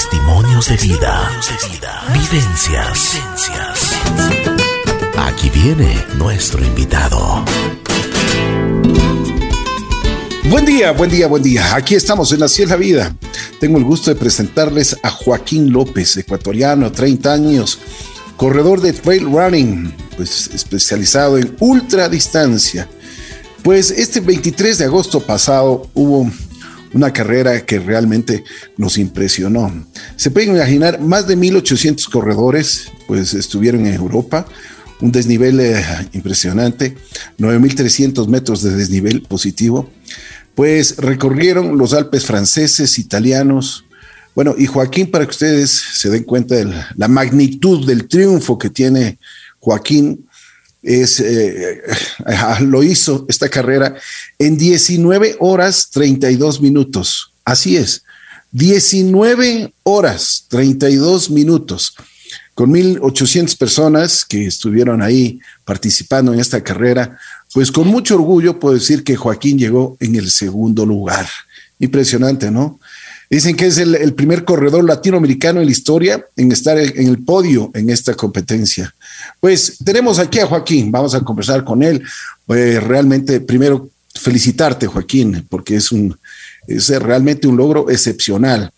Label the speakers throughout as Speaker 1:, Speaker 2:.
Speaker 1: Testimonios de vida. Vivencias. Aquí viene nuestro invitado.
Speaker 2: Buen día, buen día, buen día. Aquí estamos en Así es la vida. Tengo el gusto de presentarles a Joaquín López, ecuatoriano, 30 años, corredor de trail running, pues especializado en ultra distancia. Pues este 23 de agosto pasado hubo una carrera que realmente nos impresionó. Se pueden imaginar, más de 1.800 corredores pues estuvieron en Europa, un desnivel eh, impresionante, 9.300 metros de desnivel positivo, pues recorrieron los Alpes franceses, italianos, bueno, y Joaquín, para que ustedes se den cuenta de la magnitud del triunfo que tiene Joaquín, es, eh, lo hizo esta carrera en 19 horas 32 minutos. Así es, 19 horas 32 minutos, con 1.800 personas que estuvieron ahí participando en esta carrera. Pues con mucho orgullo puedo decir que Joaquín llegó en el segundo lugar. Impresionante, ¿no? Dicen que es el, primer corredor latinoamericano en la historia en estar en el podio en esta competencia. Pues tenemos aquí a Joaquín, vamos a conversar con él. Eh, realmente, primero, felicitarte, Joaquín, porque es, un, es realmente un logro excepcional.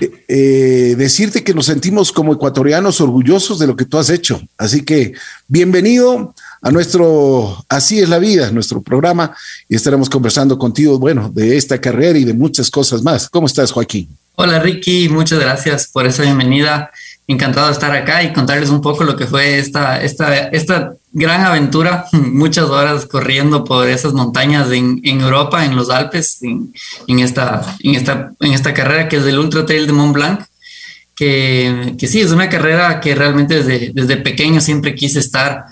Speaker 2: Eh, eh, decirte que nos sentimos como ecuatorianos orgullosos de lo que tú has hecho. Así que bienvenido a nuestro Así es la vida, nuestro programa, y estaremos conversando contigo, bueno, de esta carrera y de muchas cosas más. ¿Cómo estás, Joaquín?
Speaker 3: Hola, Ricky, muchas gracias por esa bienvenida. Encantado de estar acá y contarles un poco lo que fue esta, esta, esta gran aventura, muchas horas corriendo por esas montañas en, en Europa, en los Alpes, en, en, esta, en, esta, en esta carrera que es el Ultra Trail de Mont Blanc. Que, que sí, es una carrera que realmente desde, desde pequeño siempre quise estar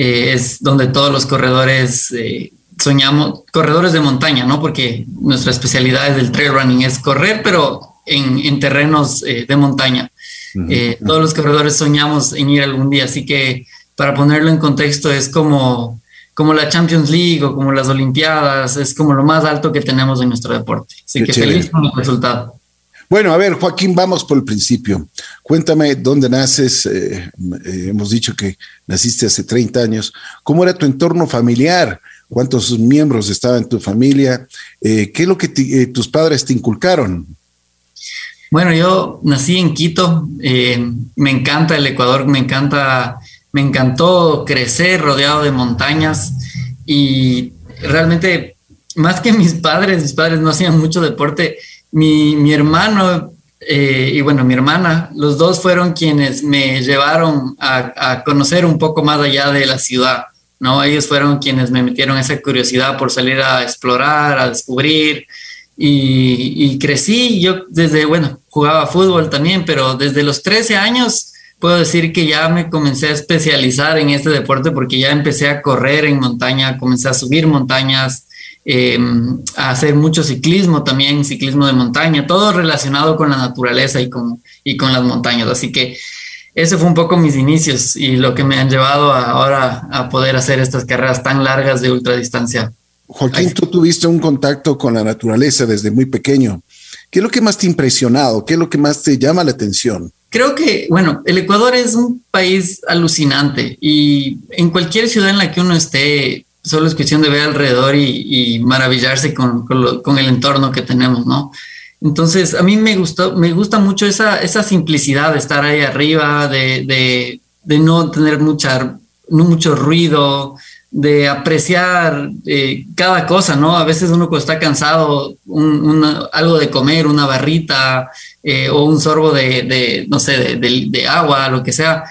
Speaker 3: eh, es donde todos los corredores eh, soñamos, corredores de montaña, ¿no? Porque nuestra especialidad es el trail running, es correr, pero en, terrenos eh, de montaña. todos los corredores soñamos en ir algún día, así que para ponerlo en contexto es como, como la Champions League o como las Olimpiadas, es como lo más alto que tenemos en nuestro deporte. Así que feliz con el resultado.
Speaker 2: Bueno, a ver, Joaquín, vamos por el principio. Cuéntame dónde naces. Eh, eh, hemos dicho que naciste hace 30 años. ¿Cómo era tu entorno familiar? ¿Cuántos miembros estaban en tu familia? Eh, ¿Qué es lo que tus padres te inculcaron?
Speaker 3: Bueno, yo nací en Quito. me encanta el Ecuador, me encanta, me encantó crecer rodeado de montañas y realmente más que mis padres, mis padres no hacían mucho deporte mi, mi hermano eh, y bueno, mi hermana, los dos fueron quienes me llevaron a, conocer un poco más allá de la ciudad, ¿no? Ellos fueron quienes me metieron esa curiosidad por salir a explorar, a descubrir. Y, y, crecí, yo desde, bueno, jugaba fútbol también, pero desde los 13 años puedo decir que ya me comencé a especializar en este deporte porque ya empecé a correr en montaña, comencé a subir montañas, Em, a hacer mucho ciclismo también, ciclismo de montaña, todo relacionado con la naturaleza y con, y con las montañas. Así que ese fue un poco mis inicios y lo que me han llevado ahora a poder hacer estas carreras tan largas de ultradistancia.
Speaker 2: Joaquín, tú tuviste un contacto con la naturaleza desde muy pequeño. ¿Qué es lo que más te ha impresionado? ¿Qué es lo que más te llama la atención?
Speaker 3: Creo que, bueno, el Ecuador es un país alucinante y en cualquier ciudad en la que uno esté, solo es cuestión de ver alrededor y, maravillarse con, con, el entorno que tenemos, ¿no? Entonces, a mí me, gustó, me gusta mucho esa, esa simplicidad de estar ahí arriba, de, de, no tener no mucho ruido, de apreciar eh, cada cosa, ¿no? A veces uno cuando está cansado, un, algo de comer, una barrita eh, o un sorbo de, de no sé, de, agua, lo que sea,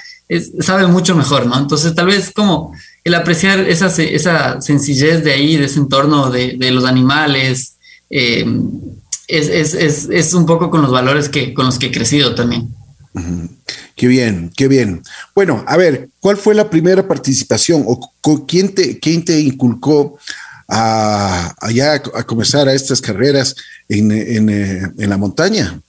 Speaker 3: sabe mucho mejor, ¿no? Entonces, tal vez como el apreciar esa, esa sencillez de ahí, de ese entorno de, los animales, eh, es, un poco con los valores que, con los que he crecido también.
Speaker 2: Qué bien, qué bien. Bueno, a ver, ¿cuál fue la primera participación o quién te, quién te inculcó a, allá a comenzar a estas carreras en, eh, la montaña?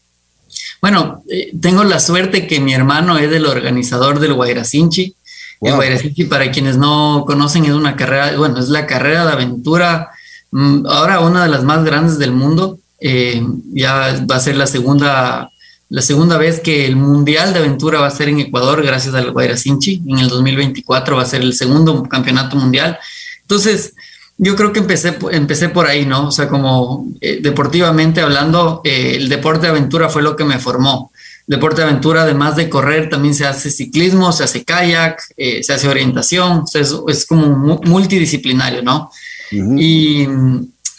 Speaker 3: Bueno, eh, tengo la suerte que mi hermano es el organizador del Guairacinchi. El para quienes no conocen, es una carrera, bueno, es la carrera de aventura, mm, ahora una de las más grandes del mundo. Eh, ya va a ser la segunda la segunda vez que el Mundial de Aventura va a ser en Ecuador, gracias al Guayracinchi. En el 2024 va a ser el segundo campeonato mundial. Entonces, yo creo que empecé, empecé por ahí, ¿no? O sea, como eh, deportivamente hablando, eh, el deporte de aventura fue lo que me formó. Deporte de aventura, además de correr, también se hace ciclismo, se hace kayak, eh, se hace orientación, es, es, como multidisciplinario, ¿no? y,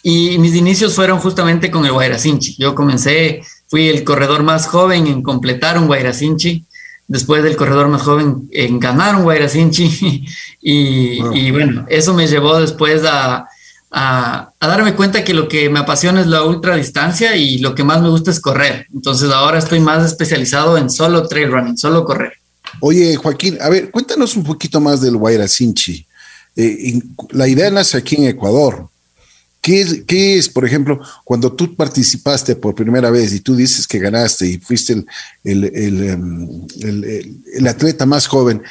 Speaker 3: y, mis inicios fueron justamente con el Guayracinchi. Yo comencé, fui el corredor más joven en completar un Guayracinchi después del corredor más joven en ganar un Guayracinchi y, y, bueno, eso me llevó después a, a, darme cuenta que lo que me apasiona es la ultradistancia y lo que más me gusta es correr. Entonces ahora estoy más especializado en solo trail running, solo correr.
Speaker 2: Oye, Joaquín, a ver, cuéntanos un poquito más del Guayracinchi. Eh, la idea nace aquí en Ecuador. ¿Qué es, ¿Qué es, por ejemplo, cuando tú participaste por primera vez y tú dices que ganaste y fuiste el, el, el, el atleta más joven?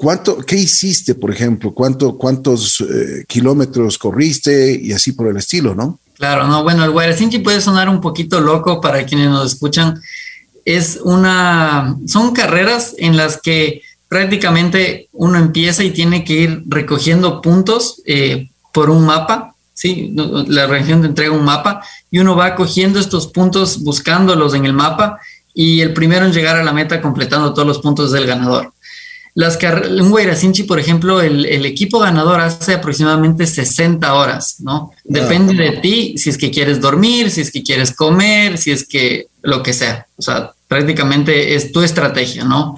Speaker 2: ¿Cuánto, ¿Qué hiciste, por ejemplo? ¿Cuánto, ¿Cuántos eh, kilómetros corriste y así por el estilo, no?
Speaker 3: Claro, no, bueno, el Guaracinchi puede sonar un poquito loco para quienes nos escuchan. Es una, son carreras en las que prácticamente uno empieza y tiene que ir recogiendo puntos eh, por un mapa, ¿sí? La región te entrega un mapa y uno va cogiendo estos puntos, buscándolos en el mapa y el primero en llegar a la meta completando todos los puntos del ganador. Las un Guairacinchi, por ejemplo, el, el, equipo ganador hace aproximadamente 60 horas, ¿no? Depende de ti si es que quieres dormir, si es que quieres comer, si es que lo que sea. O sea, prácticamente es tu estrategia, ¿no?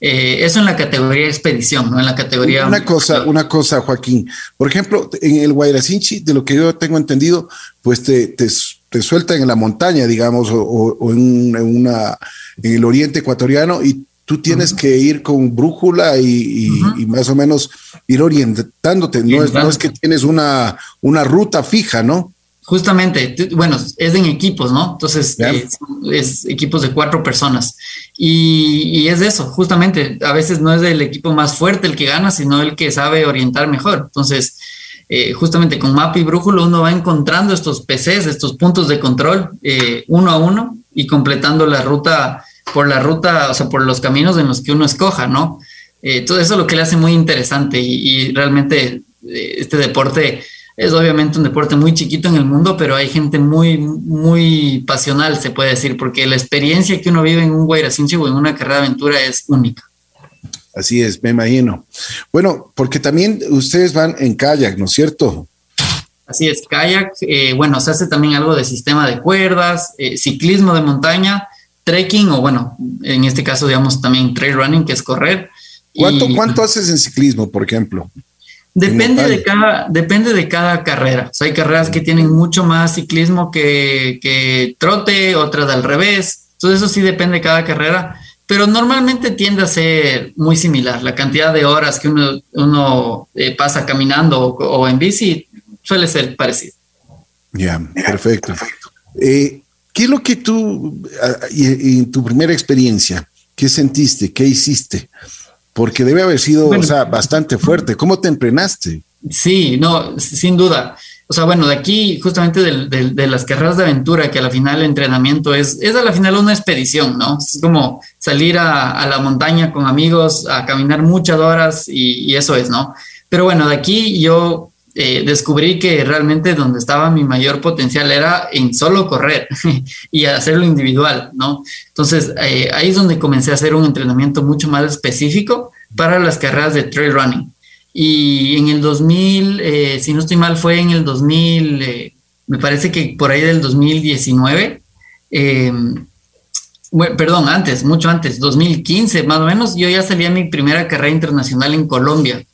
Speaker 3: Eh, eso en la categoría expedición, ¿no? En la categoría...
Speaker 2: Una cosa, una cosa, Joaquín. Por ejemplo, en el Guairacinchi, de lo que yo tengo entendido, pues te, te, te sueltan en la montaña, digamos, o, o en, en, una, en el oriente ecuatoriano y tú tienes que ir con brújula y, y, más o menos ir orientándote. No es, no es, que tienes una, una ruta fija, ¿no?
Speaker 3: Justamente, bueno, es en equipos, ¿no? Entonces, eh, es equipos de cuatro personas. Y, y, es eso, justamente, a veces no es el equipo más fuerte el que gana, sino el que sabe orientar mejor. Entonces, eh, justamente con mapa y brújula uno va encontrando estos PCs, estos puntos de control, eh, uno a uno, y completando la ruta por la ruta, o sea, por los caminos en los que uno escoja, ¿no? Eh, todo eso es lo que le hace muy interesante y, y realmente eh, este deporte es obviamente un deporte muy chiquito en el mundo, pero hay gente muy, muy pasional, se puede decir, porque la experiencia que uno vive en un Guairacinchi o en una carrera de aventura es única.
Speaker 2: Así es, me imagino. Bueno, porque también ustedes van en kayak, ¿no es cierto?
Speaker 3: Así es, kayak, eh, bueno, se hace también algo de sistema de cuerdas, eh, ciclismo de montaña, trekking o bueno, en este caso digamos también trail running, que es correr.
Speaker 2: ¿Cuánto, y, ¿cuánto haces en ciclismo, por ejemplo?
Speaker 3: Depende de, cada, depende de cada carrera. O sea, hay carreras que tienen mucho más ciclismo que, que trote, otras al revés. Entonces eso sí depende de cada carrera, pero normalmente tiende a ser muy similar. La cantidad de horas que uno, uno eh, pasa caminando o, o, en bici suele ser parecido.
Speaker 2: Ya, yeah, perfecto. Eh, ¿Qué es lo que tú, en tu primera experiencia, qué sentiste, qué hiciste? Porque debe haber sido bueno, o sea, bastante fuerte. ¿Cómo te entrenaste?
Speaker 3: Sí, no, sin duda. O sea, bueno, de aquí, justamente de, de, de, las carreras de aventura, que a la final el entrenamiento es, es a la final una expedición, ¿no? Es como salir a, a la montaña con amigos, a caminar muchas horas y, y, eso es, ¿no? Pero bueno, de aquí yo eh, descubrí que realmente donde estaba mi mayor potencial era en solo correr y hacerlo individual, ¿no? Entonces eh, ahí es donde comencé a hacer un entrenamiento mucho más específico para las carreras de trail running. Y en el 2000, eh, si no estoy mal, fue en el 2000, eh, me parece que por ahí del 2019, bueno, perdón, antes, mucho antes, 2015 más o menos, yo ya salí a mi primera carrera internacional en Colombia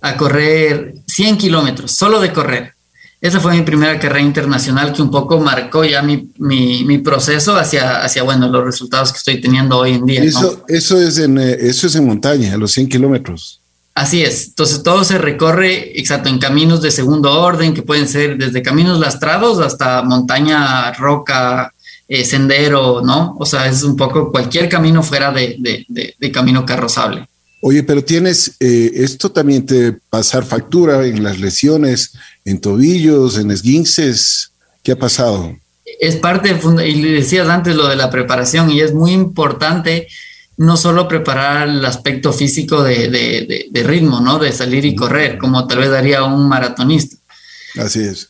Speaker 3: a correr 100 kilómetros, solo de correr. Esa fue mi primera carrera internacional que un poco marcó ya mi, mi, mi, proceso hacia, hacia, bueno, los resultados que estoy teniendo hoy en día.
Speaker 2: Eso, ¿no? eso, es, en, eso es en montaña, a los 100 kilómetros.
Speaker 3: Así es. Entonces todo se recorre, exacto, en caminos de segundo orden, que pueden ser desde caminos lastrados hasta montaña, roca, eh, sendero, ¿no? O sea, es un poco cualquier camino fuera de, de, de, de camino carrozable.
Speaker 2: Oye, pero tienes, eh, esto también te pasar factura en las lesiones, en tobillos, en esguinces. ¿Qué ha pasado?
Speaker 3: es parte, de, y le decías antes lo de la preparación, y es muy importante no solo preparar el aspecto físico de, de, de, ritmo, ¿no? De salir y correr, como tal vez haría un maratonista.
Speaker 2: Así es.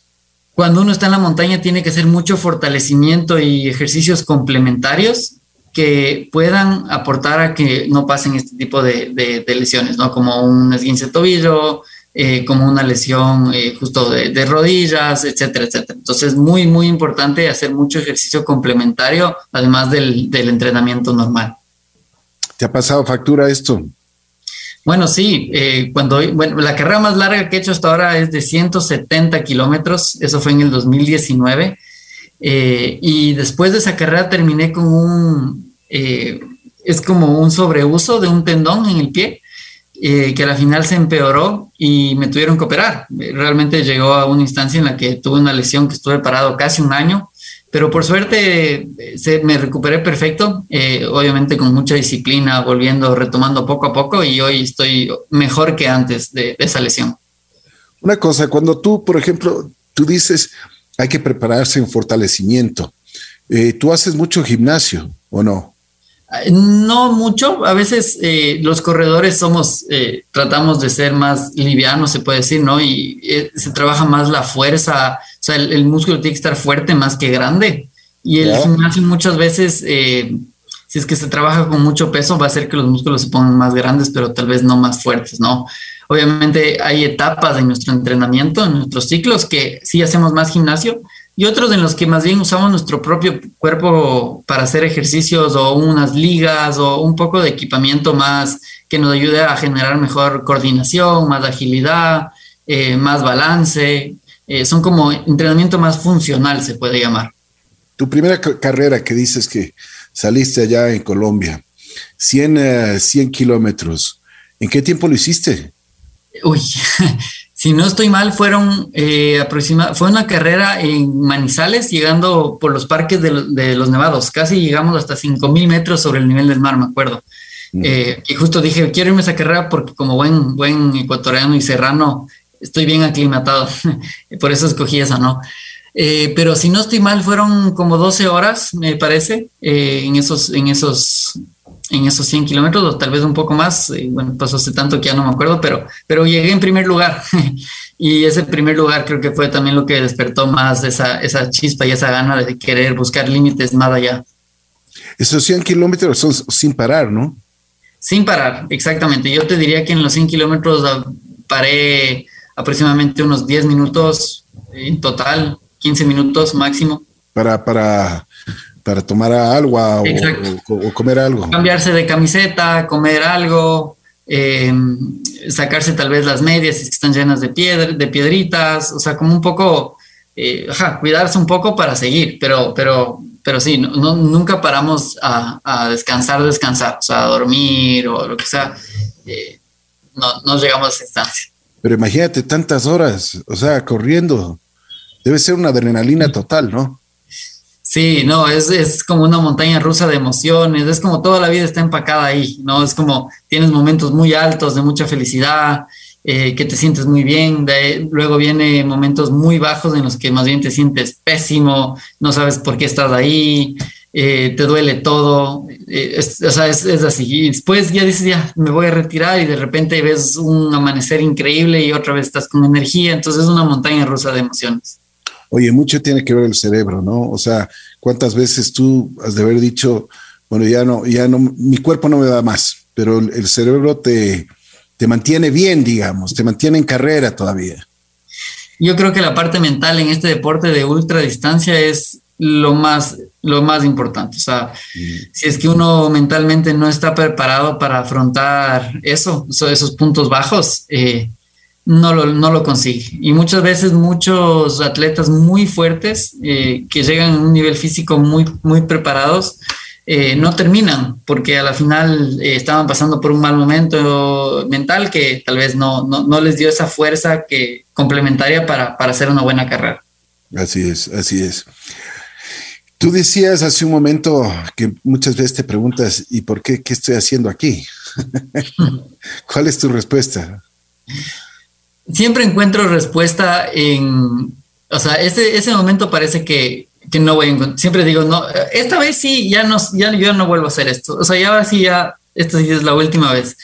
Speaker 3: Cuando uno está en la montaña tiene que hacer mucho fortalecimiento y ejercicios complementarios que puedan aportar a que no pasen este tipo de, lesiones, ¿no? Como un esguince de tobillo, eh, como una lesión eh, justo de, rodillas, etcétera, etcétera. Entonces, muy, muy importante hacer mucho ejercicio complementario, además del, del entrenamiento normal.
Speaker 2: ¿Te ha pasado factura esto?
Speaker 3: Bueno, sí, eh, cuando, bueno, la carrera más larga que he hecho hasta ahora es de 170 kilómetros, eso fue en el 2019, eh, y después de esa carrera terminé con un, eh, es como un sobreuso de un tendón en el pie, que a la final se empeoró y me tuvieron que operar. Realmente llegó a una instancia en la que tuve una lesión que estuve parado casi un año pero por suerte me recuperé perfecto, eh, obviamente con mucha disciplina, volviendo, retomando poco a poco y hoy estoy mejor que antes de, esa lesión.
Speaker 2: Una cosa, cuando tú, por ejemplo, tú dices hay que prepararse en fortalecimiento, eh, ¿tú haces mucho gimnasio o no?
Speaker 3: No mucho, a veces eh, los corredores somos, tratamos de ser más livianos, se puede decir, ¿no? Y se trabaja más la fuerza, o sea, el, músculo tiene que estar fuerte más que grande. Y el gimnasio muchas veces, eh, si es que se trabaja con mucho peso, va a hacer que los músculos se pongan más grandes, pero tal vez no más fuertes, ¿no? Obviamente hay etapas en nuestro entrenamiento, en nuestros ciclos, que sí hacemos más gimnasio y otros en los que más bien usamos nuestro propio cuerpo para hacer ejercicios o unas ligas o un poco de equipamiento más que nos ayude a generar mejor coordinación, más agilidad, eh, más balance. Eh, son como entrenamiento más funcional, se puede llamar.
Speaker 2: Tu primera carrera que dices que saliste allá en Colombia, 100, 100 eh, kilómetros, ¿en qué tiempo lo hiciste?
Speaker 3: Uy, si no estoy mal, fueron eh, aproximadamente, fue una carrera en Manizales, llegando por los parques de, los Nevados, casi llegamos hasta 5000 metros sobre el nivel del mar, me acuerdo. Mm. y justo dije, quiero irme a esa carrera porque como buen, buen ecuatoriano y serrano, estoy bien aclimatado, por eso escogí esa, ¿no? Eh, pero si no estoy mal, fueron como 12 horas, me parece, eh, en, esos, en, esos, en esos 100 kilómetros, o tal vez un poco más. Eh, bueno, pasó hace tanto que ya no me acuerdo, pero, pero llegué en primer lugar. y ese primer lugar creo que fue también lo que despertó más esa, esa chispa y esa gana de querer buscar límites más allá.
Speaker 2: Esos 100 kilómetros son sin parar, ¿no?
Speaker 3: Sin parar, exactamente. Yo te diría que en los 100 kilómetros ah, paré aproximadamente unos 10 minutos en total, 15 minutos máximo.
Speaker 2: Para, para, para tomar agua o, comer algo.
Speaker 3: Cambiarse de camiseta, comer algo, em, sacarse tal vez las medias si están llenas de, piedra, de piedritas, o sea, como un poco, eh, cuidarse un poco para seguir, pero, pero, pero sí, no, nunca paramos a, descansar, descansar, o sea, a dormir o lo que sea. Eh, no, no llegamos a esa instancia.
Speaker 2: Pero imagínate tantas horas, o sea, corriendo. Debe ser una adrenalina total, ¿no?
Speaker 3: Sí, no, es, es, como una montaña rusa de emociones, es como toda la vida está empacada ahí, ¿no? Es como tienes momentos muy altos de mucha felicidad, eh, que te sientes muy bien, de, luego viene momentos muy bajos en los que más bien te sientes pésimo, no sabes por qué estás ahí, eh, te duele todo, eh, o sea, es, así. Y después ya dices, ya me voy a retirar y de repente ves un amanecer increíble y otra vez estás con energía, entonces es una montaña rusa de emociones.
Speaker 2: Oye, mucho tiene que ver el cerebro, ¿no? O sea, ¿cuántas veces tú has de haber dicho, bueno, ya no, ya no, mi cuerpo no me da más, pero el, cerebro te, te mantiene bien, digamos, te mantiene en carrera todavía.
Speaker 3: Yo creo que la parte mental en este deporte de ultra distancia es lo más, lo más importante. O sea, si es que uno mentalmente no está preparado para afrontar eso, esos puntos bajos, eh, no, lo, no lo consigue. Y muchas veces muchos atletas muy fuertes eh, que llegan a un nivel físico muy, muy preparados, eh, no terminan porque a la final estaban pasando por un mal momento mental que tal vez no, no, no les dio esa fuerza que complementaria para, para hacer una buena carrera.
Speaker 2: Así es, así es. Tú decías hace un momento que muchas veces te preguntas, ¿y por qué? ¿Qué estoy haciendo aquí? ¿Cuál es tu respuesta?
Speaker 3: Siempre encuentro respuesta en, o sea, ese, ese momento parece que, que no voy a Siempre digo, no, esta vez sí, ya no, ya yo no vuelvo a hacer esto. O sea, ya ahora sí, ya, esta sí es la última vez.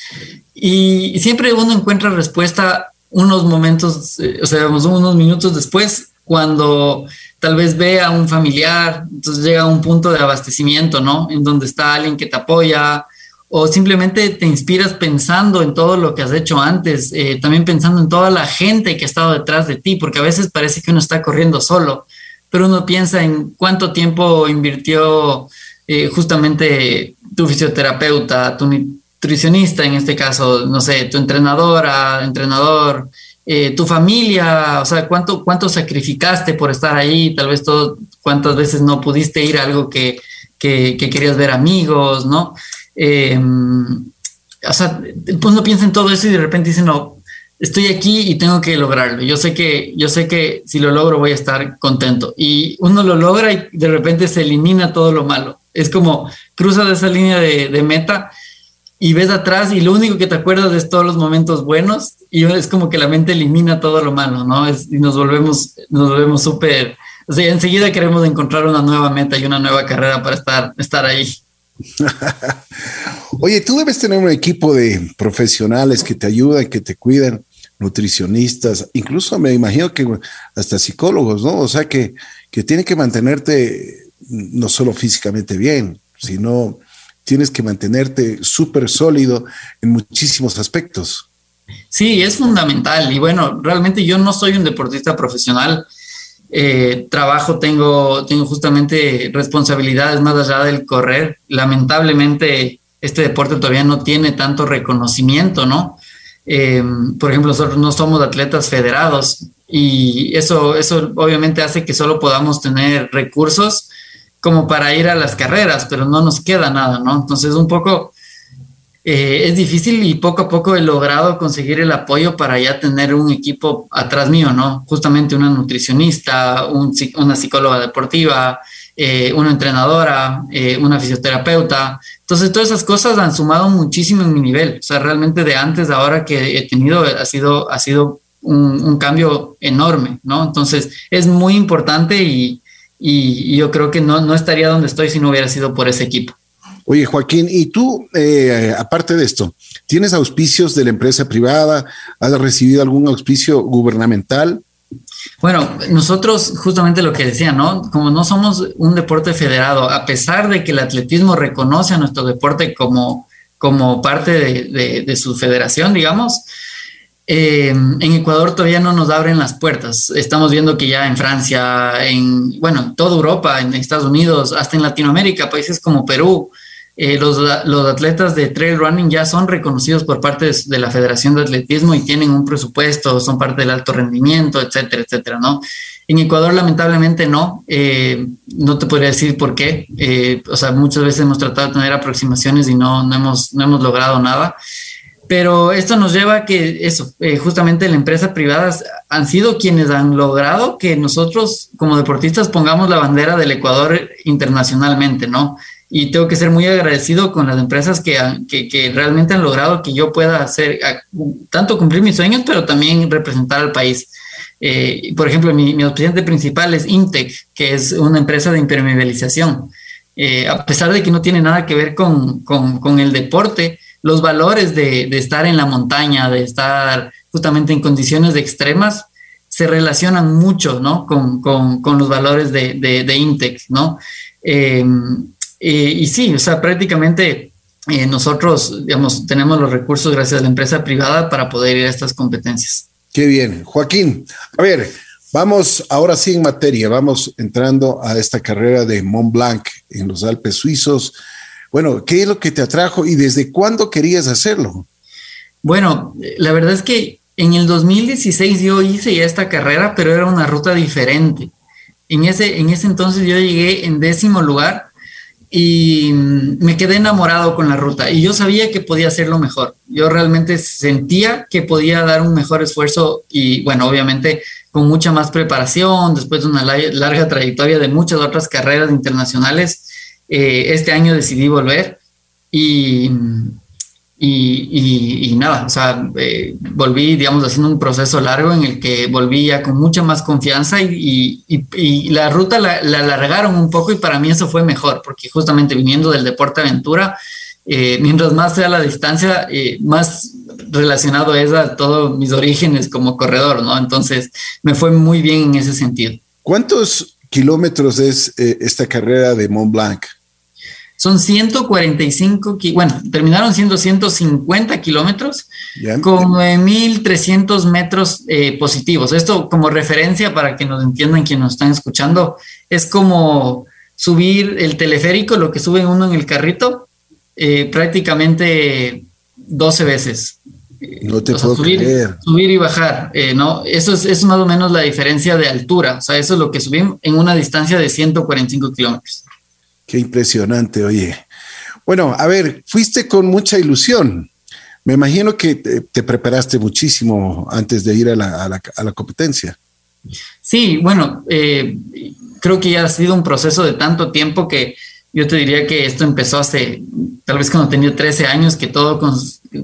Speaker 3: Y siempre uno encuentra respuesta unos momentos, eh, o sea, unos minutos después, cuando tal vez ve a un familiar, entonces llega a un punto de abastecimiento, ¿no? En donde está alguien que te apoya, o simplemente te inspiras pensando en todo lo que has hecho antes, eh, también pensando en toda la gente que ha estado detrás de ti, porque a veces parece que uno está corriendo solo, pero uno piensa en cuánto tiempo invirtió eh, justamente tu fisioterapeuta, tu nutricionista, en este caso, no sé, tu entrenadora, entrenador, eh, tu familia, o sea, cuánto, cuánto sacrificaste por estar ahí, tal vez todo, cuántas veces no pudiste ir a algo que, que querías ver amigos, ¿no? Eh, o sea, uno piensa en todo eso y de repente dice, no, estoy aquí y tengo que lograrlo. Yo sé que, yo sé que si lo logro voy a estar contento. Y uno lo logra y de repente se elimina todo lo malo. Es como cruza de esa línea de, meta y ves atrás y lo único que te acuerdas es todos los momentos buenos y es como que la mente elimina todo lo malo, ¿no? y nos volvemos, nos volvemos súper, o sea, enseguida queremos encontrar una nueva meta y una nueva carrera para estar, estar ahí.
Speaker 2: Oye, tú debes tener un equipo de profesionales que te ayudan, que te cuidan, nutricionistas, incluso me imagino que hasta psicólogos, ¿no? O sea, que, que tienen que mantenerte no solo físicamente bien, sino tienes que mantenerte súper sólido en muchísimos aspectos.
Speaker 3: Sí, es fundamental. Y bueno, realmente yo no soy un deportista profesional. Eh, trabajo, tengo, tengo justamente responsabilidades más allá del correr. Lamentablemente, este deporte todavía no tiene tanto reconocimiento, ¿no? Eh, por ejemplo, nosotros no somos atletas federados y eso, eso obviamente hace que solo podamos tener recursos como para ir a las carreras, pero no nos queda nada, ¿no? Entonces, un poco eh, es difícil y poco a poco he logrado conseguir el apoyo para ya tener un equipo atrás mío, ¿no? Justamente una nutricionista, una psicóloga deportiva, eh, una entrenadora, eh, una fisioterapeuta. Entonces, todas esas cosas han sumado muchísimo en mi nivel. O sea, realmente de antes a ahora que he tenido ha sido, ha sido un, cambio enorme, ¿no? Entonces, es muy importante y, y, yo creo que no, no estaría donde estoy si no hubiera sido por ese equipo.
Speaker 2: Oye, Joaquín, y tú, eh, aparte de esto, ¿tienes auspicios de la empresa privada? ¿Has recibido algún auspicio gubernamental?
Speaker 3: Bueno, nosotros justamente lo que decía, ¿no? Como no somos un deporte federado, a pesar de que el atletismo reconoce a nuestro deporte como, como parte de, su federación, digamos, eh, en Ecuador todavía no nos abren las puertas. Estamos viendo que ya en Francia, en, bueno, en toda Europa, en Estados Unidos, hasta en Latinoamérica, países como Perú, eh, los, los, atletas de trail running ya son reconocidos por parte de, la Federación de Atletismo y tienen un presupuesto, son parte del alto rendimiento, etcétera, etcétera, ¿no? En Ecuador lamentablemente no, eh, no te podría decir por qué, eh, o sea, muchas veces hemos tratado de tener aproximaciones y no, no, hemos, no hemos logrado nada, pero esto nos lleva a que eso, justamente la empresa privadas han sido quienes han logrado que nosotros como deportistas pongamos la bandera del Ecuador internacionalmente, ¿no? Y tengo que ser muy agradecido con las empresas que, que, realmente han logrado que yo pueda hacer, tanto cumplir mis sueños, pero también representar al país. Eh, por ejemplo, mi, mi auspiciante principal es Intec, que es una empresa de impermeabilización. Eh, a pesar de que no tiene nada que ver con, con, con el deporte, los valores de, de, estar en la montaña, de estar justamente en condiciones extremas, se relacionan mucho ¿no? con, con los valores de, de, Intec. ¿no? Eh, eh, y sí, o sea, prácticamente eh, nosotros, digamos, tenemos los recursos gracias a la empresa privada para poder ir a estas competencias.
Speaker 2: Qué bien. Joaquín, a ver, vamos ahora sí en materia, vamos entrando a esta carrera de Mont Blanc en los Alpes suizos. Bueno, ¿qué es lo que te atrajo y desde cuándo querías hacerlo?
Speaker 3: Bueno, la verdad es que en el 2016 yo hice ya esta carrera, pero era una ruta diferente. En ese, en ese entonces yo llegué en décimo lugar y me quedé enamorado con la ruta y yo sabía que podía hacerlo mejor. Yo realmente sentía que podía dar un mejor esfuerzo y bueno, obviamente con mucha más preparación, después de una larga trayectoria de muchas otras carreras internacionales, eh, este año decidí volver y, y, nada, o sea, eh, volví, digamos, haciendo un proceso largo en el que volví ya con mucha más confianza y, la ruta la, la, alargaron un poco y para mí eso fue mejor, porque justamente viniendo del deporte aventura, eh, mientras más sea la distancia, eh, más relacionado es a todos mis orígenes como corredor, ¿no? Entonces, me fue muy bien en ese sentido.
Speaker 2: ¿Cuántos kilómetros es esta carrera de Mont Blanc?
Speaker 3: Son 145, bueno, terminaron siendo 150 kilómetros con 9.300 metros eh, positivos. Esto como referencia para que nos entiendan quienes nos están escuchando, es como subir el teleférico, lo que sube uno en el carrito, eh, prácticamente 12 veces.
Speaker 2: No te puedo
Speaker 3: subir,
Speaker 2: creer.
Speaker 3: subir y bajar, eh, ¿no? Eso es, es más o menos la diferencia de altura, o sea, eso es lo que subimos en una distancia de 145 kilómetros.
Speaker 2: Qué impresionante, oye. Bueno, a ver, fuiste con mucha ilusión. Me imagino que te, preparaste muchísimo antes de ir a la, competencia.
Speaker 3: Sí, bueno, eh, creo que ya ha sido un proceso de tanto tiempo que yo te diría que esto empezó hace, tal vez cuando tenía 13 años, que todo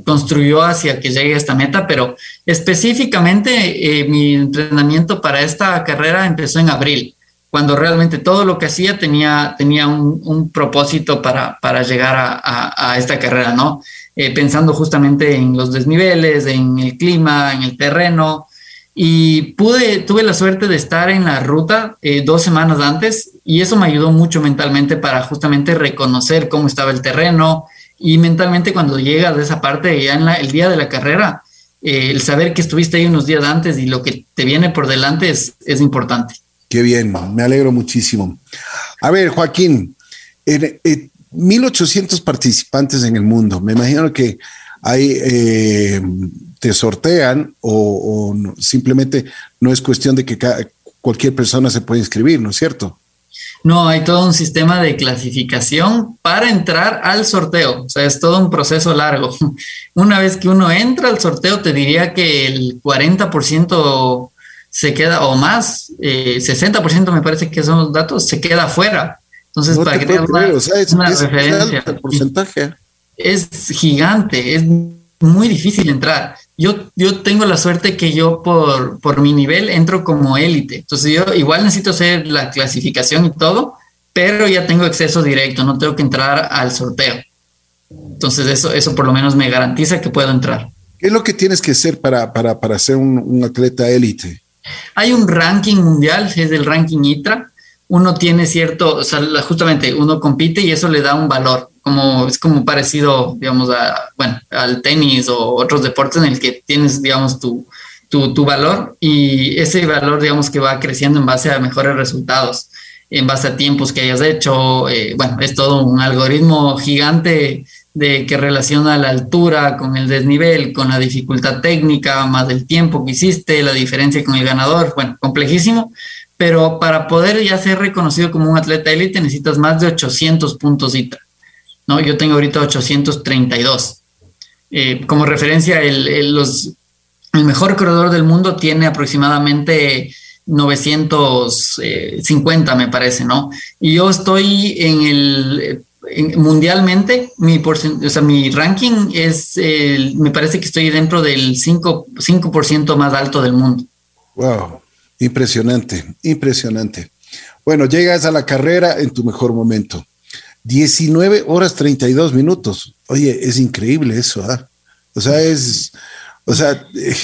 Speaker 3: construyó hacia que llegue a esta meta, pero específicamente eh, mi entrenamiento para esta carrera empezó en abril cuando realmente todo lo que hacía tenía, tenía un, propósito para, para llegar a, esta carrera, ¿no? Eh, pensando justamente en los desniveles, en el clima, en el terreno. Y pude, tuve la suerte de estar en la ruta eh, dos semanas antes y eso me ayudó mucho mentalmente para justamente reconocer cómo estaba el terreno y mentalmente cuando llegas de esa parte, ya en el día de la carrera, eh, el saber que estuviste ahí unos días antes y lo que te viene por delante es, es importante.
Speaker 2: Qué bien, me alegro muchísimo. A ver, Joaquín, 1800 participantes en el mundo. Me imagino que ahí eh, te sortean o, simplemente no es cuestión de que cualquier persona se pueda inscribir, ¿no es cierto?
Speaker 3: No, hay todo un sistema de clasificación para entrar al sorteo. O sea, es todo un proceso largo. Una vez que uno entra al sorteo, te diría que el 40% se queda, o más, eh, 60% me parece que son los datos, se queda afuera. Entonces, para que tengas una, referencia. porcentaje. Es gigante, es muy difícil entrar. Yo, yo tengo la suerte que yo por, por mi nivel entro como élite. Entonces yo igual necesito hacer la clasificación y todo, pero ya tengo acceso directo, no tengo que entrar al sorteo. Entonces eso, eso por lo menos me garantiza que puedo entrar.
Speaker 2: ¿Qué es lo que tienes que hacer para, para, para ser un, un atleta élite?
Speaker 3: Hay un ranking mundial, es el ranking ITRA. Uno tiene cierto, justamente uno compite y eso le da un valor, como es como parecido, digamos, a, bueno, al tenis o otros deportes en el que tienes, digamos, tu, tu, valor y ese valor, digamos, que va creciendo en base a mejores resultados, en base a tiempos que hayas hecho. Eh, bueno, es todo un algoritmo gigante de que relaciona la altura con el desnivel, con la dificultad técnica, más el tiempo que hiciste, la diferencia con el ganador, bueno, complejísimo, pero para poder ya ser reconocido como un atleta élite necesitas más de 800 puntos ¿no? Yo tengo ahorita 832. Eh, como referencia, el, los, el mejor corredor del mundo tiene aproximadamente 950, me parece, ¿no? Y yo estoy en el mundialmente, mi, o sea, mi ranking es, me parece que estoy dentro del 5%, más alto del mundo.
Speaker 2: Wow, impresionante, impresionante. Bueno, llegas a la carrera en tu mejor momento. 19 horas 32 minutos. Oye, es increíble eso, ¿ah? O sea, es, o sea, eh,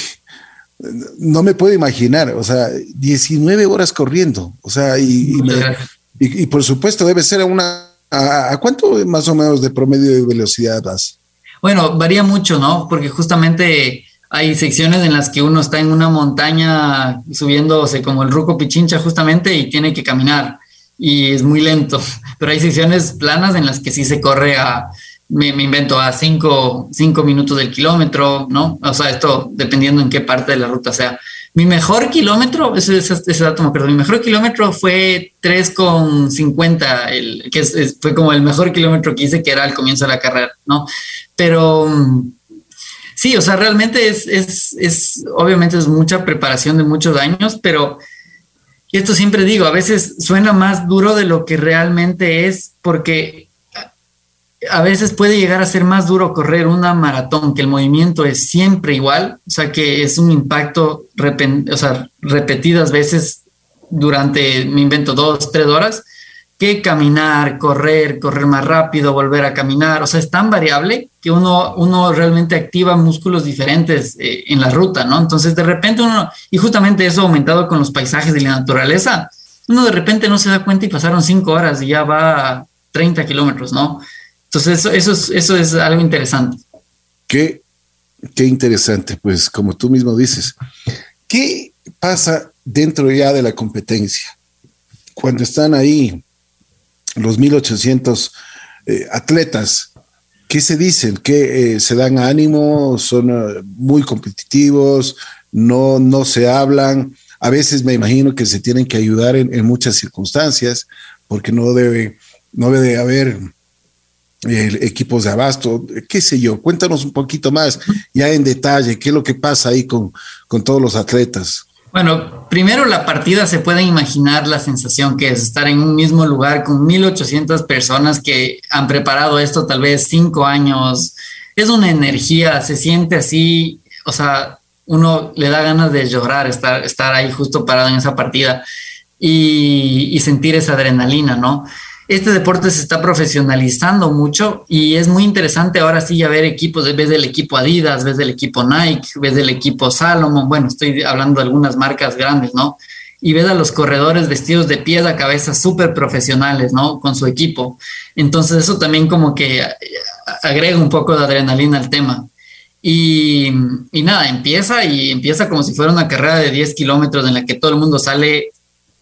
Speaker 2: no me puedo imaginar, o sea, 19 horas corriendo, o sea, y, y por supuesto debe ser una ¿A, cuánto más o menos de promedio de velocidad vas?
Speaker 3: Bueno, varía mucho, ¿no? Porque justamente hay secciones en las que uno está en una montaña subiéndose como el Ruco Pichincha justamente y tiene que caminar y es muy lento. Pero hay secciones planas en las que sí se corre a, me, invento, a cinco, cinco minutos del kilómetro, ¿no? O sea, esto dependiendo en qué parte de la ruta sea. Mi mejor kilómetro, ese, ese, dato me acuerdo, mi mejor kilómetro fue 3,50, que fue como el mejor kilómetro que hice, que era al comienzo de la carrera, ¿no? Pero sí, o sea, realmente es, es, es, obviamente es mucha preparación de muchos años, pero esto siempre digo, a veces suena más duro de lo que realmente es, porque a veces puede llegar a ser más duro correr una maratón, que el movimiento es siempre igual, o sea, que es un impacto, o sea, repetidas veces durante, me invento, dos, tres horas, que caminar, correr, correr más rápido, volver a caminar. O sea, es tan variable que uno, uno realmente activa músculos diferentes eh, en la ruta, ¿no? Entonces, de repente uno, y justamente eso aumentado con los paisajes y la naturaleza, uno de repente no se da cuenta y pasaron cinco horas y ya va a 30 kilómetros, ¿no? Entonces, eso, eso, es, eso es algo interesante.
Speaker 2: Qué, qué interesante, pues como tú mismo dices. ¿Qué pasa dentro ya de la competencia? Cuando están ahí los 1800 eh, atletas, ¿qué se dicen? ¿Qué eh, se dan ánimo? ¿Son eh, muy competitivos? No, no se hablan? A veces me imagino que se tienen que ayudar en, muchas circunstancias, porque no debe, no debe haber equipos de abasto, qué sé yo. Cuéntanos un poquito más, ya en detalle, qué es lo que pasa ahí con, con todos los atletas.
Speaker 3: Bueno, primero la partida se puede imaginar la sensación que es estar en un mismo lugar con 1800 personas que han preparado esto tal vez cinco años. Es una energía, se siente así, o sea, uno le da ganas de llorar estar, estar ahí justo parado en esa partida y, y sentir esa adrenalina, ¿no? Este deporte se está profesionalizando mucho y es muy interesante ahora sí ya ver equipos, ves del equipo Adidas, ves del equipo Nike, ves del equipo Salomon, bueno, estoy hablando de algunas marcas grandes, ¿no? Y ves a los corredores vestidos de pies a cabeza súper profesionales, ¿no? Con su equipo. Entonces eso también como que agrega un poco de adrenalina al tema. Y, y nada, empieza y empieza como si fuera una carrera de 10 kilómetros en la que todo el mundo sale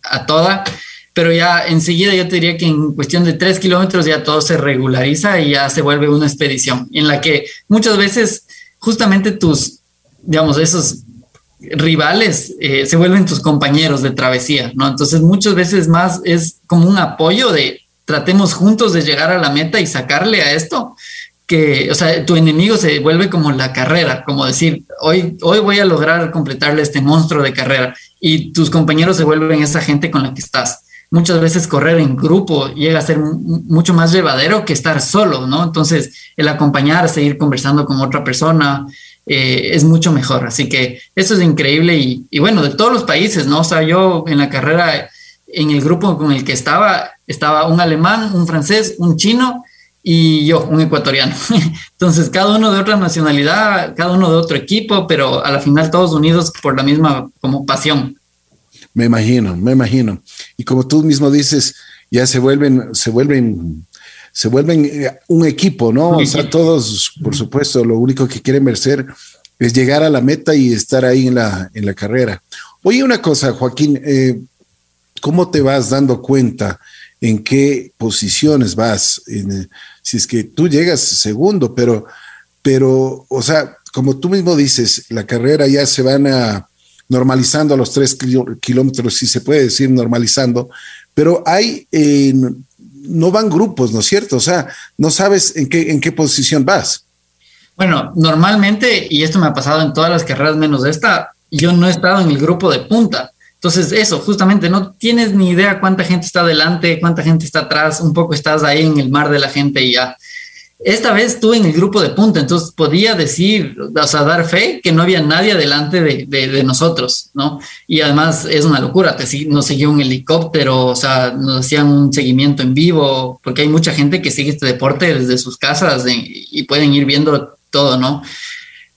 Speaker 3: a toda pero ya enseguida yo te diría que en cuestión de tres kilómetros ya todo se regulariza y ya se vuelve una expedición en la que muchas veces justamente tus, digamos, esos rivales eh, se vuelven tus compañeros de travesía, ¿no? Entonces muchas veces más es como un apoyo de tratemos juntos de llegar a la meta y sacarle a esto, que, o sea, tu enemigo se vuelve como la carrera, como decir, hoy, hoy voy a lograr completarle este monstruo de carrera y tus compañeros se vuelven esa gente con la que estás muchas veces correr en grupo llega a ser mucho más llevadero que estar solo, ¿no? Entonces, el acompañar, seguir conversando con otra persona eh, es mucho mejor. Así que eso es increíble y, y, bueno, de todos los países, ¿no? O sea, yo en la carrera, en el grupo con el que estaba, estaba un alemán, un francés, un chino y yo, un ecuatoriano. Entonces, cada uno de otra nacionalidad, cada uno de otro equipo, pero a la final todos unidos por la misma como pasión.
Speaker 2: Me imagino, me imagino. Y como tú mismo dices, ya se vuelven, se vuelven, se vuelven eh, un equipo, ¿no? O sea, todos, por supuesto, lo único que quieren vencer es llegar a la meta y estar ahí en la, en la carrera. Oye, una cosa, Joaquín, eh, ¿cómo te vas dando cuenta en qué posiciones vas? si es que tú llegas segundo, pero, pero, o sea, como tú mismo dices, la carrera ya se van a normalizando a los tres kilómetros, si se puede decir normalizando, pero hay, eh, no van grupos, ¿no es cierto? O sea, no sabes en qué, en qué posición vas.
Speaker 3: Bueno, normalmente, y esto me ha pasado en todas las carreras menos esta, yo no he estado en el grupo de punta. Entonces, eso, justamente, no tienes ni idea cuánta gente está adelante, cuánta gente está atrás, un poco estás ahí en el mar de la gente y ya. Esta vez estuve en el grupo de punta, entonces podía decir, o sea, dar fe que no había nadie delante de, nosotros, ¿no? Y además es una locura, te, nos siguió un helicóptero, o sea, nos hacían un seguimiento en vivo, porque hay mucha gente que sigue este deporte desde sus casas y pueden ir viendo todo, ¿no?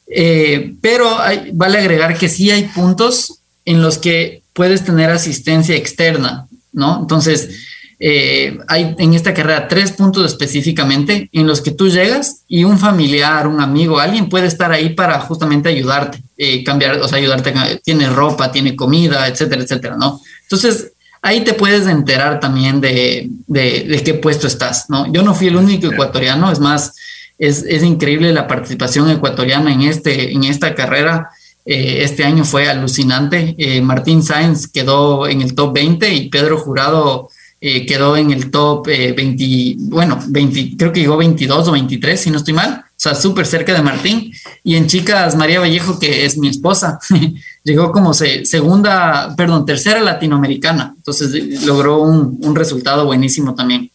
Speaker 3: Eh, pero vale agregar que sí hay puntos en los que puedes tener asistencia externa, ¿no? Entonces, eh, hay en esta carrera tres puntos específicamente en los que tú llegas y un familiar, un amigo, alguien puede estar ahí para justamente ayudarte, eh, cambiar, o sea, ayudarte, tiene ropa, tiene comida, etcétera, etcétera, ¿no? Entonces, ahí te puedes enterar también de, de, qué puesto estás, ¿no? Yo no fui el único ecuatoriano, es más, es, es increíble la participación ecuatoriana en, este, en esta carrera. Eh, este año fue alucinante. Martín Sáenz quedó en el top 20 y Pedro Jurado eh, quedó en el top 20, eh, bueno, 20, creo que llegó 22 o 23, si no estoy mal, o sea, súper cerca de Martín. Y en chicas, María Vallejo, que es mi esposa, llegó como segunda, perdón, tercera latinoamericana, entonces logró un, un resultado buenísimo también.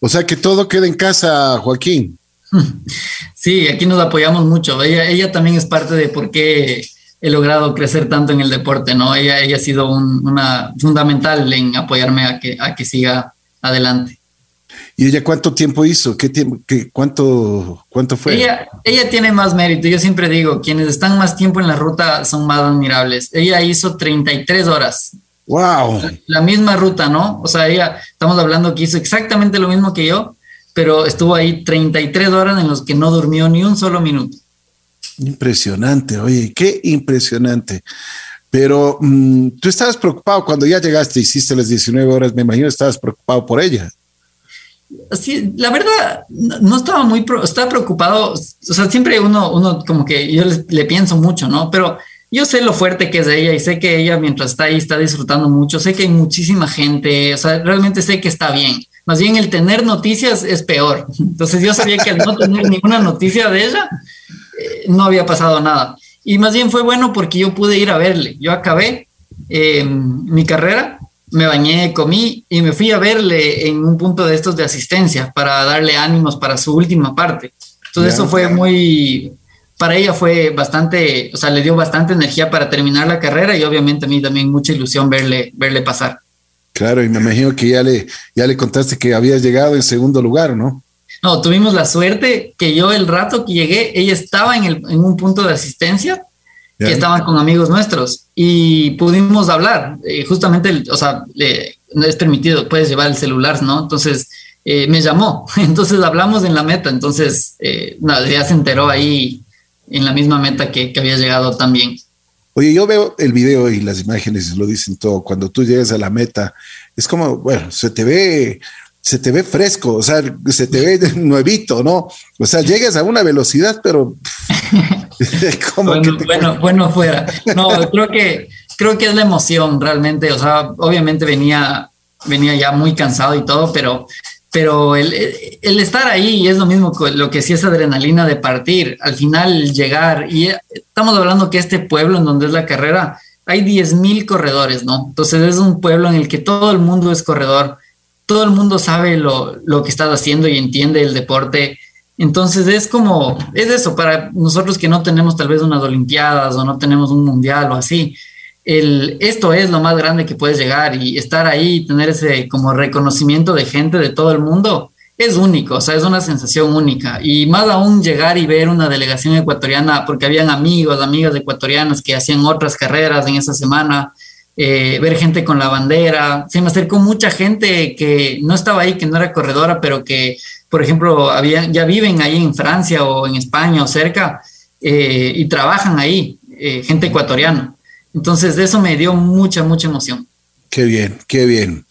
Speaker 2: O sea que todo queda en casa, Joaquín.
Speaker 3: Sí, aquí nos apoyamos mucho. Ella, ella también es parte de por qué he logrado crecer tanto en el deporte, ¿no? Ella, ella ha sido una fundamental en apoyarme a que, a que siga adelante.
Speaker 2: ¿Y ella cuánto tiempo hizo? ¿Qué tiempo, qué, cuánto, cuánto fue?
Speaker 3: Ella, ella tiene más mérito. Yo siempre digo, quienes están más tiempo en la ruta son más admirables. Ella hizo 33 horas.
Speaker 2: ¡Wow!
Speaker 3: La misma ruta, ¿no? O sea, ella, estamos hablando que hizo exactamente lo mismo que yo, pero estuvo ahí 33 horas en los que no durmió ni un solo minuto.
Speaker 2: Impresionante, oye, qué impresionante. Pero mm, tú estabas preocupado cuando ya llegaste, hiciste las 19 horas, me imagino estabas preocupado por ella.
Speaker 3: Sí, la verdad, no estaba muy, estaba preocupado, o sea, siempre uno, uno como que yo le, pienso mucho, ¿no? Pero yo sé lo fuerte que es ella y sé que ella mientras está ahí está disfrutando mucho, sé que hay muchísima gente, o sea, realmente sé que está bien. Más bien el tener noticias es peor. Entonces yo sabía que al no tener ninguna noticia de ella, eh, no había pasado nada. Y más bien fue bueno porque yo pude ir a verle. Yo acabé eh, mi carrera, me bañé, comí y me fui a verle en un punto de estos de asistencia para darle ánimos para su última parte. Entonces eso fue muy, para ella fue bastante, o sea, le dio bastante energía para terminar la carrera y obviamente a mí también mucha ilusión verle, verle pasar.
Speaker 2: Claro, y me imagino que ya le, ya le contaste que habías llegado en segundo lugar, ¿no?
Speaker 3: No, tuvimos la suerte que yo el rato que llegué, ella estaba en, el, en un punto de asistencia, que estaban con amigos nuestros y pudimos hablar. Eh, justamente, o sea, no es permitido, puedes llevar el celular, ¿no? Entonces eh, me llamó, entonces hablamos en la meta, entonces eh, ya se enteró ahí en la misma meta que, que había llegado también.
Speaker 2: Oye, yo veo el video y las imágenes lo dicen todo. Cuando tú llegas a la meta, es como, bueno, se te ve, se te ve fresco, o sea, se te ve nuevito, ¿no? O sea, llegas a una velocidad, pero
Speaker 3: bueno, bueno, bueno, fuera. No, creo que creo que es la emoción realmente. O sea, obviamente venía, venía ya muy cansado y todo, pero pero el, el, estar ahí es lo mismo que lo que sí es adrenalina de partir, al final llegar, y estamos hablando que este pueblo en donde es la carrera, hay 10 mil corredores, ¿no? Entonces es un pueblo en el que todo el mundo es corredor, todo el mundo sabe lo, lo que estás haciendo y entiende el deporte. Entonces es como, es eso, para nosotros que no tenemos tal vez unas Olimpiadas o no tenemos un mundial o así, el, esto es lo más grande que puedes llegar y estar ahí y tener ese como reconocimiento de gente de todo el mundo es único, o sea, es una sensación única. Y más aún llegar y ver una delegación ecuatoriana, porque habían amigos, amigas ecuatorianas que hacían otras carreras en esa semana, eh, ver gente con la bandera, se me acercó mucha gente que no estaba ahí, que no era corredora, pero que, por ejemplo, había, ya viven ahí en Francia o en España o cerca eh, y trabajan ahí, eh, gente ecuatoriana. Entonces, de eso me dio mucha, mucha emoción.
Speaker 2: Qué bien, qué bien.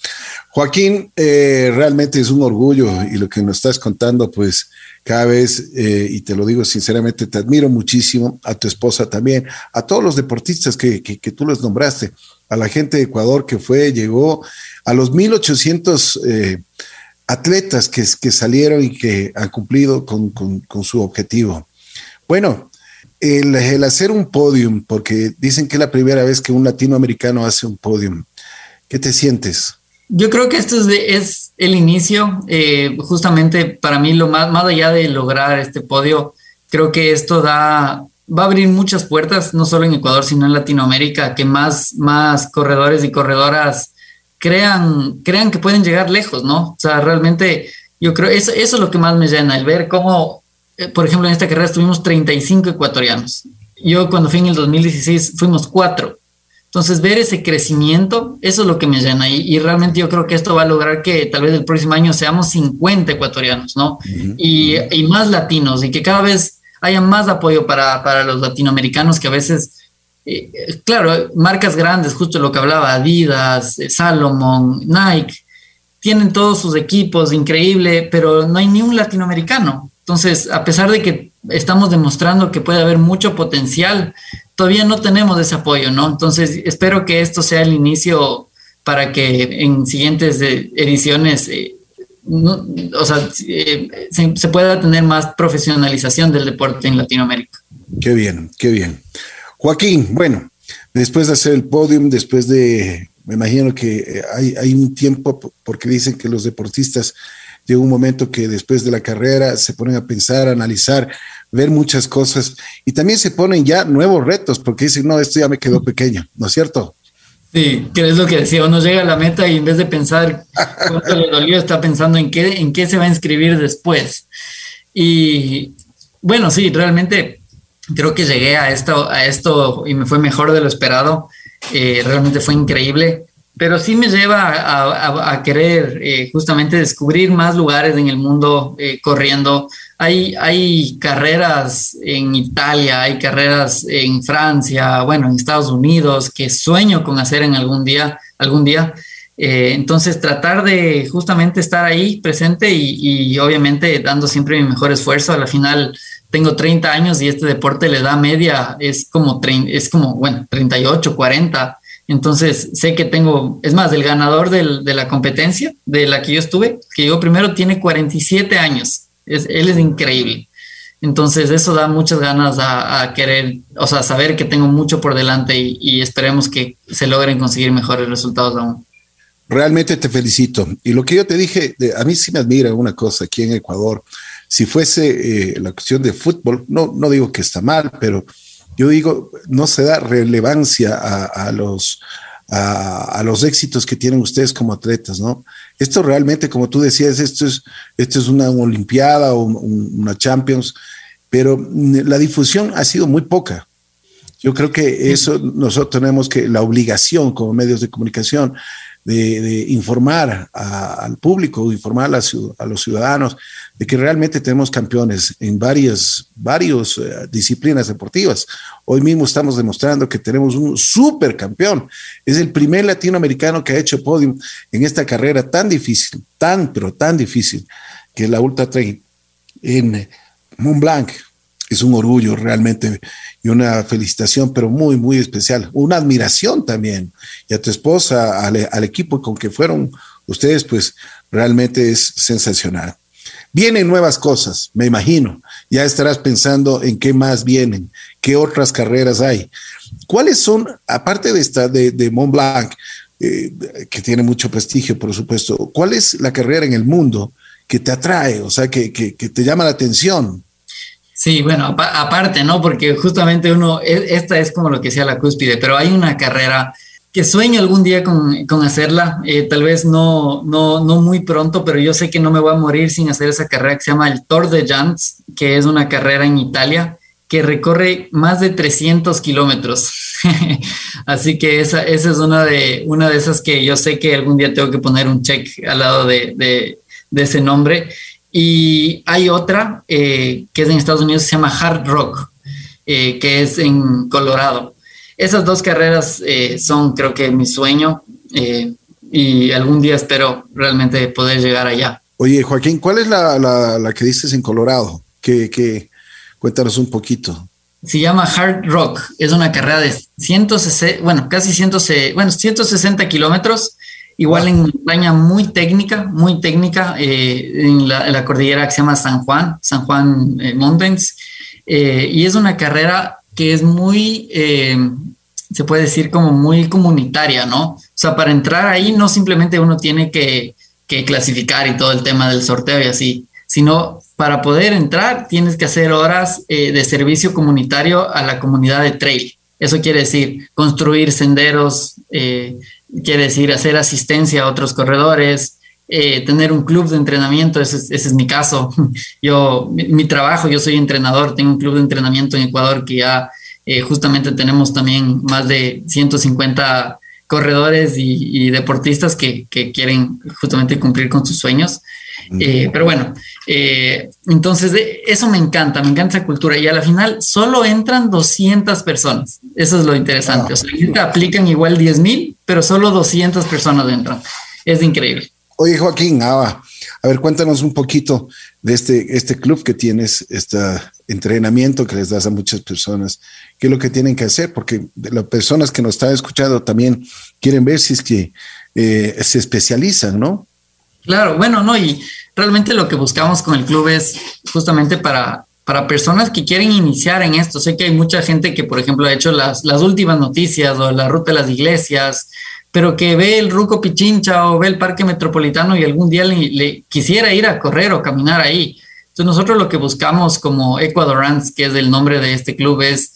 Speaker 2: Joaquín, realmente es un orgullo y lo que nos estás contando, pues cada vez, y te lo digo sinceramente, te admiro muchísimo, a tu esposa también, a todos los deportistas que, que, tú los nombraste, a la gente de Ecuador que fue, llegó, a los 1800 eh, atletas que, que, salieron y que han cumplido con, con, su objetivo. Bueno, el, hacer un podium, porque dicen que es la primera vez que un latinoamericano hace un podium. ¿Qué te sientes?
Speaker 3: Yo creo que esto es, el inicio, eh, justamente para mí lo más, más allá de lograr este podio, creo que esto da, va a abrir muchas puertas, no solo en Ecuador, sino en Latinoamérica, que más, más corredores y corredoras crean, crean que pueden llegar lejos, ¿no? O sea, realmente yo creo, eso, eso es lo que más me llena, el ver cómo eh, por ejemplo, en esta carrera estuvimos 35 ecuatorianos. Yo cuando fui en el 2016 fuimos cuatro. Entonces, ver ese crecimiento, eso es lo que me llena. Y, y, realmente yo creo que esto va a lograr que tal vez el próximo año seamos 50 ecuatorianos, ¿no? y, y, más latinos y que cada vez haya más apoyo para, para los latinoamericanos que a veces, eh, claro, marcas grandes, justo lo que hablaba, Adidas, eh, Salomon, Nike, tienen todos sus equipos, increíble, pero no hay ni un latinoamericano. Entonces, a pesar de que estamos demostrando que puede haber mucho potencial, todavía no tenemos ese apoyo, ¿no? Entonces, espero que esto sea el inicio para que en siguientes eh, ediciones, eh, o sea, eh, se, pueda tener más profesionalización del deporte en Latinoamérica.
Speaker 2: Qué bien, qué bien. Joaquín, bueno, después de hacer el podium, después de, me imagino que hay, hay un tiempo, porque dicen que los deportistas llega un momento que después de la carrera se ponen a pensar, a analizar, ver muchas cosas y también se ponen ya nuevos retos porque dicen, no, esto ya me quedó pequeño, ¿no es cierto?
Speaker 3: Sí, que es lo que decía, uno llega a la meta y en vez de pensar cuánto le dolió, está pensando en qué, en qué se va a inscribir después. Y bueno, sí, realmente creo que llegué a esto, a esto y me fue mejor de lo esperado. Eh, realmente fue increíble pero sí me lleva a, querer eh, justamente descubrir más lugares en el mundo eh, corriendo. Hay, hay carreras en Italia, hay carreras en Francia, bueno, en Estados Unidos, que sueño con hacer en algún día, algún día. Eh, entonces, tratar de justamente estar ahí presente y, y, obviamente dando siempre mi mejor esfuerzo. A la final tengo 30 años y este deporte le da media, es como, es como bueno, 38, 40 entonces, sé que tengo, es más, el ganador de la competencia de la que yo estuve, que yo primero, tiene 47 años. Es, él es increíble. Entonces, eso da muchas ganas a, querer, o sea, saber que tengo mucho por delante y, esperemos que se logren conseguir mejores resultados aún.
Speaker 2: Realmente te felicito. Y lo que yo te dije, a mí sí me admira una cosa aquí en Ecuador. Si fuese eh, la cuestión de fútbol, no, no digo que está mal, pero yo digo, no se da relevancia a, los, a, los éxitos que tienen ustedes como atletas, ¿no? Esto realmente, como tú decías, esto es, esto es una Olimpiada o una Champions, pero la difusión ha sido muy poca. Yo creo que eso nosotros tenemos que, la obligación como medios de comunicación, de, informar al público, informar a, los ciudadanos de que realmente tenemos campeones en varias, varias eh, disciplinas deportivas. Hoy mismo estamos demostrando que tenemos un super campeón. Es el primer latinoamericano que ha hecho podium en esta carrera tan difícil, tan, pero tan difícil, que es la Ultra Trail en Mont Blanc, es un orgullo realmente y una felicitación, pero muy, muy especial. Una admiración también. Y a tu esposa, al, equipo con que fueron ustedes, pues realmente es sensacional. Vienen nuevas cosas, me imagino. Ya estarás pensando en qué más vienen, qué otras carreras hay. ¿Cuáles son, aparte de esta de, Mont Blanc, eh, que tiene mucho prestigio, por supuesto, cuál es la carrera en el mundo que te atrae, o sea, que te llama la atención?
Speaker 3: Sí, bueno, aparte, ¿no? Porque justamente uno, e, esta es como lo que sea la cúspide, pero hay una carrera que sueño algún día con, con hacerla, eh, tal vez no, no, no muy pronto, pero yo sé que no me voy a morir sin hacer esa carrera que se llama el Tour de Jans, que es una carrera en Italia que recorre más de 300 kilómetros. Así que esa, esa es una de, una de esas que yo sé que algún día tengo que poner un check al lado de, de, de ese nombre. Y hay otra eh, que es en Estados Unidos, se llama Hard Rock, eh, que es en Colorado. Esas dos carreras eh, son, creo que, mi sueño y algún día espero realmente poder llegar allá.
Speaker 2: Oye, Joaquín, ¿cuál es la, la, que dices en Colorado? Que, que, cuéntanos un poquito.
Speaker 3: Se llama Hard Rock. Es una carrera de 160, bueno, casi 160, bueno, 160 kilómetros Igual en montaña muy técnica, muy técnica, eh, en, la, cordillera que se llama San Juan, San Juan eh, Mountains. Eh, y es una carrera que es muy, se puede decir como muy comunitaria, ¿no? O sea, para entrar ahí no simplemente uno tiene que, que clasificar y todo el tema del sorteo y así, sino para poder entrar tienes que hacer horas de servicio comunitario a la comunidad de trail. Eso quiere decir construir senderos, eh, quiere decir hacer asistencia a otros corredores, eh, tener un club de entrenamiento, ese es, mi caso. Yo, mi, trabajo, yo soy entrenador, tengo un club de entrenamiento en Ecuador que ya eh, justamente tenemos también más de 150 corredores y, deportistas que, quieren justamente cumplir con sus sueños. Eh, pero bueno, entonces eso me encanta, me encanta esa cultura y a la final solo entran 200 personas. Eso es lo interesante. O sea, aplican igual 10 mil, pero solo 200 personas entran. Es increíble.
Speaker 2: Oye, Joaquín, ah, a ver, cuéntanos un poquito de este, este club que tienes, este entrenamiento que les das a muchas personas. ¿Qué es lo que tienen que hacer? Porque las personas que nos están escuchando también quieren ver si es que eh, se especializan, ¿no?
Speaker 3: Claro, bueno, no, y realmente lo que buscamos con el club es justamente para para personas que quieren iniciar en esto. Sé que hay mucha gente que, por ejemplo, ha hecho las, las últimas noticias o la ruta de las iglesias, pero que ve el Ruco Pichincha o ve el Parque Metropolitano y algún día le, quisiera ir a correr o caminar ahí. Entonces nosotros lo que buscamos como Ecuadorans, que es el nombre de este club, es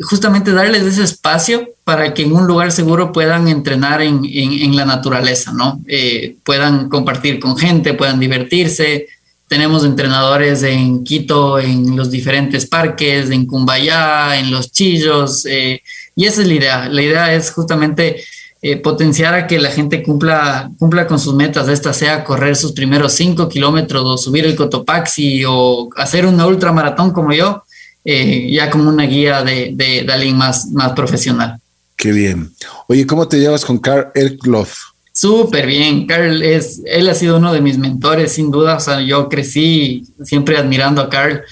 Speaker 3: justamente darles ese espacio para que en un lugar seguro puedan entrenar en, en, la naturaleza, ¿no? Eh, puedan compartir con gente, puedan divertirse. Tenemos entrenadores en Quito, en los diferentes parques, en Cumbayá, en Los Chillos, eh, y esa es la idea. La idea es justamente eh, potenciar a que la gente cumpla, cumpla con sus metas, esta sea correr sus primeros cinco kilómetros o subir el Cotopaxi o hacer una ultramaratón como yo, eh, ya como una guía de, de, alguien más, más profesional.
Speaker 2: Qué bien. Oye, ¿cómo te llevas con Carl Erkloff?
Speaker 3: Súper bien. Carl es, él ha sido uno de mis mentores, sin duda. O sea, yo crecí siempre admirando a Carl.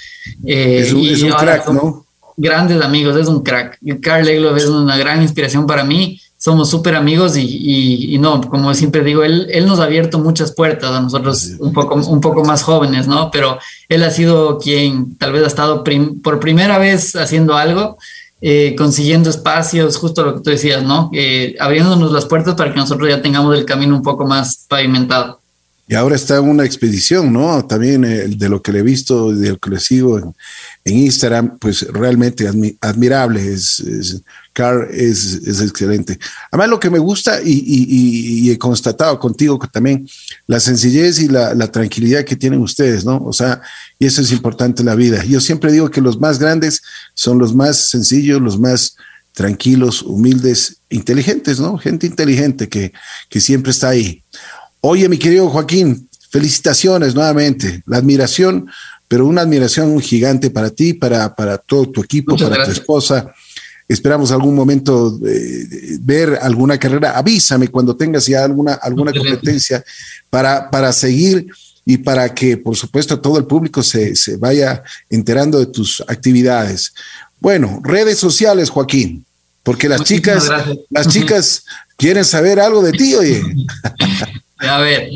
Speaker 2: Eh, es un, crack, ¿no?
Speaker 3: Grandes amigos, es un crack. Carl Egloff es una gran inspiración para mí somos súper amigos y, y, no, como siempre digo, él, él nos ha abierto muchas puertas a nosotros un poco, un poco más jóvenes, ¿no? Pero él ha sido quien tal vez ha estado por primera vez haciendo algo, eh, consiguiendo espacios, justo lo que tú decías, ¿no? Eh, abriéndonos las puertas para que nosotros ya tengamos el camino un poco más pavimentado.
Speaker 2: Y ahora está en una expedición, ¿no? También eh, de lo que le he visto, de lo que le sigo en, Instagram, pues realmente admirable. Es, Carl es, es, excelente. Además, lo que me gusta y, he constatado contigo también, la sencillez y la, la, tranquilidad que tienen ustedes, ¿no? O sea, y eso es importante en la vida. Yo siempre digo que los más grandes son los más sencillos, los más tranquilos, humildes, inteligentes, ¿no? Gente inteligente que, que siempre está ahí. Oye, mi querido Joaquín, felicitaciones nuevamente. La admiración, pero una admiración gigante para ti, para, para todo tu equipo, para tu esposa. Esperamos algún momento eh, ver alguna carrera. Avísame cuando tengas ya alguna, alguna competencia para, para seguir y para que, por supuesto, todo el público se, se vaya enterando de tus actividades. Bueno, redes sociales, Joaquín, porque las chicas, las chicas quieren saber algo de ti, oye.
Speaker 3: A ver,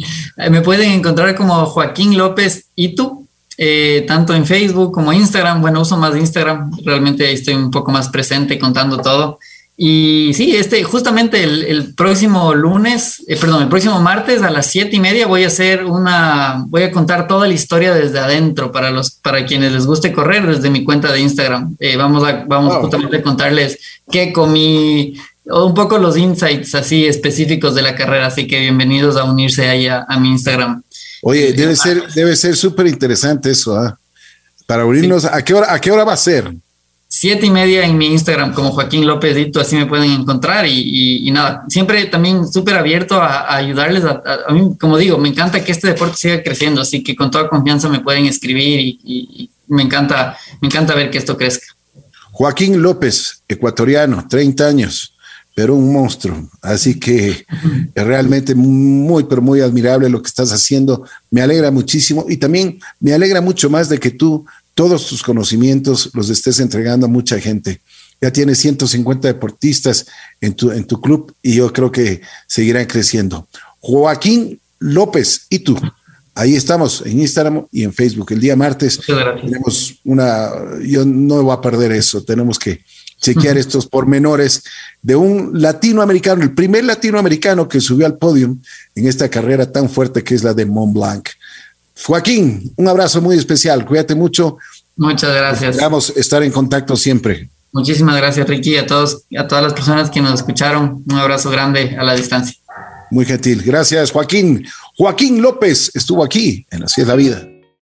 Speaker 3: me pueden encontrar como Joaquín López y tú, eh, tanto en Facebook como Instagram. Bueno, uso más Instagram, realmente ahí estoy un poco más presente contando todo. Y sí, este, justamente el, próximo lunes, eh, perdón, el próximo martes a las siete y media voy a hacer una, voy a contar toda la historia desde adentro para los, para quienes les guste correr desde mi cuenta de Instagram. Eh, vamos a, vamos justamente a contarles qué comí, un poco los insights así específicos de la carrera, así que bienvenidos a unirse ahí a, mi Instagram.
Speaker 2: Oye, eh, debe ser, debe ser súper interesante eso, ¿ah? Para unirnos, ¿a qué hora, a qué hora va a ser?
Speaker 3: Siete y media en mi Instagram como Joaquín López Dito, así me pueden encontrar y, nada, siempre también súper abierto a, ayudarles. A, mí, como digo, me encanta que este deporte siga creciendo, así que con toda confianza me pueden escribir y, y me encanta, me encanta ver que esto crezca.
Speaker 2: Joaquín López, ecuatoriano, 30 años pero un monstruo. Así que es realmente muy, pero muy admirable lo que estás haciendo. Me alegra muchísimo y también me alegra mucho más de que tú todos tus conocimientos los estés entregando a mucha gente. Ya tienes 150 deportistas en tu, en tu club y yo creo que seguirán creciendo. Joaquín López, ¿y tú? Ahí estamos en Instagram y en Facebook. El día martes tenemos una, yo no voy a perder eso, tenemos que chequear estos pormenores de un latinoamericano, el primer latinoamericano que subió al podio en esta carrera tan fuerte que es la de Mont Blanc. Joaquín, un abrazo muy especial, cuídate mucho.
Speaker 3: Muchas gracias.
Speaker 2: Vamos a estar en contacto siempre.
Speaker 3: Muchísimas gracias, Ricky, a todos, a todas las personas que nos escucharon. Un abrazo grande a la distancia.
Speaker 2: Muy gentil. Gracias, Joaquín. Joaquín López estuvo aquí en Así es la vida.